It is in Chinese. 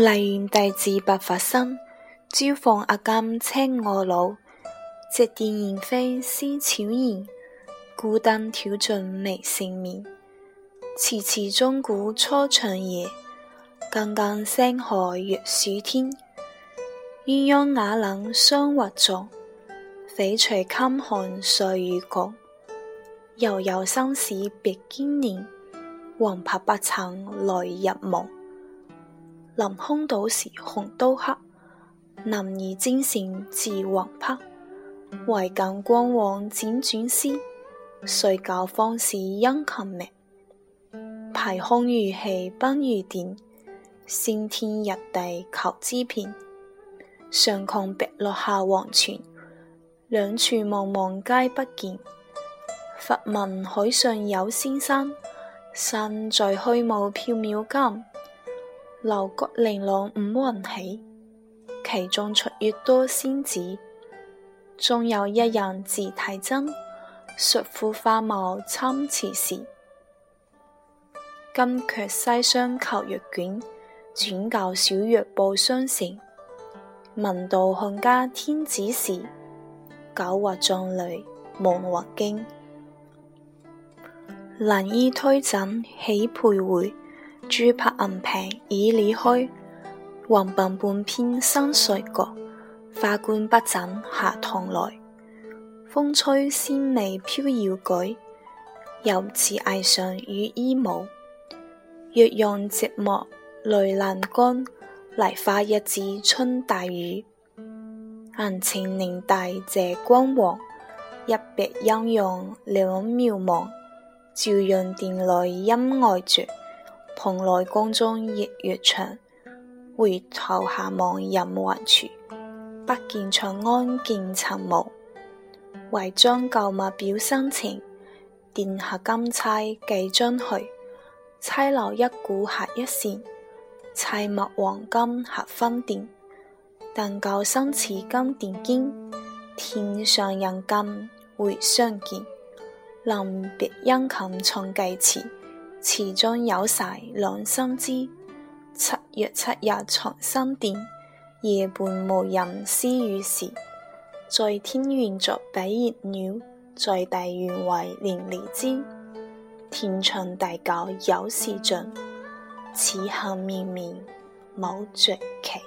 丽猿弟子白发生，招放阿监青我老，直殿燕飞思悄然，孤灯挑尽微成眠。迟迟钟鼓初长夜，耿耿星河月曙天。鸳鸯瓦冷霜华重，翡翠襟寒岁与共？悠悠生死别经年，黄柏不曾来入梦。临空岛时，红都黑；男儿精善自横劈。唯瑾光往辗转思。遂教方士殷勤觅。排空如气奔如电，先天日地求知遍。上狂碧落下黄泉，两处茫茫皆不见。佛闻海上有仙山，山在虚无缥缈间。楼阁玲珑五云起，其中绰约多仙子。终有一人字太真，术肤花貌参差时。今却西厢求玉卷，转教小玉报相成。闻道汉家天子时，九华壮丽梦魂惊。兰衣推枕起徘徊。珠拍银瓶已逦开，黄鬓半偏新睡觉，花冠不枕下堂来。风吹仙袂飘摇举，犹似霓裳羽衣舞。玉用寂寞泪阑干，梨花一枝春带雨。银情乍破谢光王，一别音容两渺茫。照阳殿里音外绝。蓬莱宫中日月长，回头下望人寰处，不见长安见尘雾。为将旧物表深情，殿下金钗寄将去，钗留一股合一扇，钗墨黄金合分殿。但教生似金殿坚，天上人间会相见。临别殷勤重寄词。池中有晒两心知。七月七日藏心殿，夜半无人私语时。在天愿作比翼鸟，在地愿为连理枝。天长地久有时尽，此恨绵绵无绝期。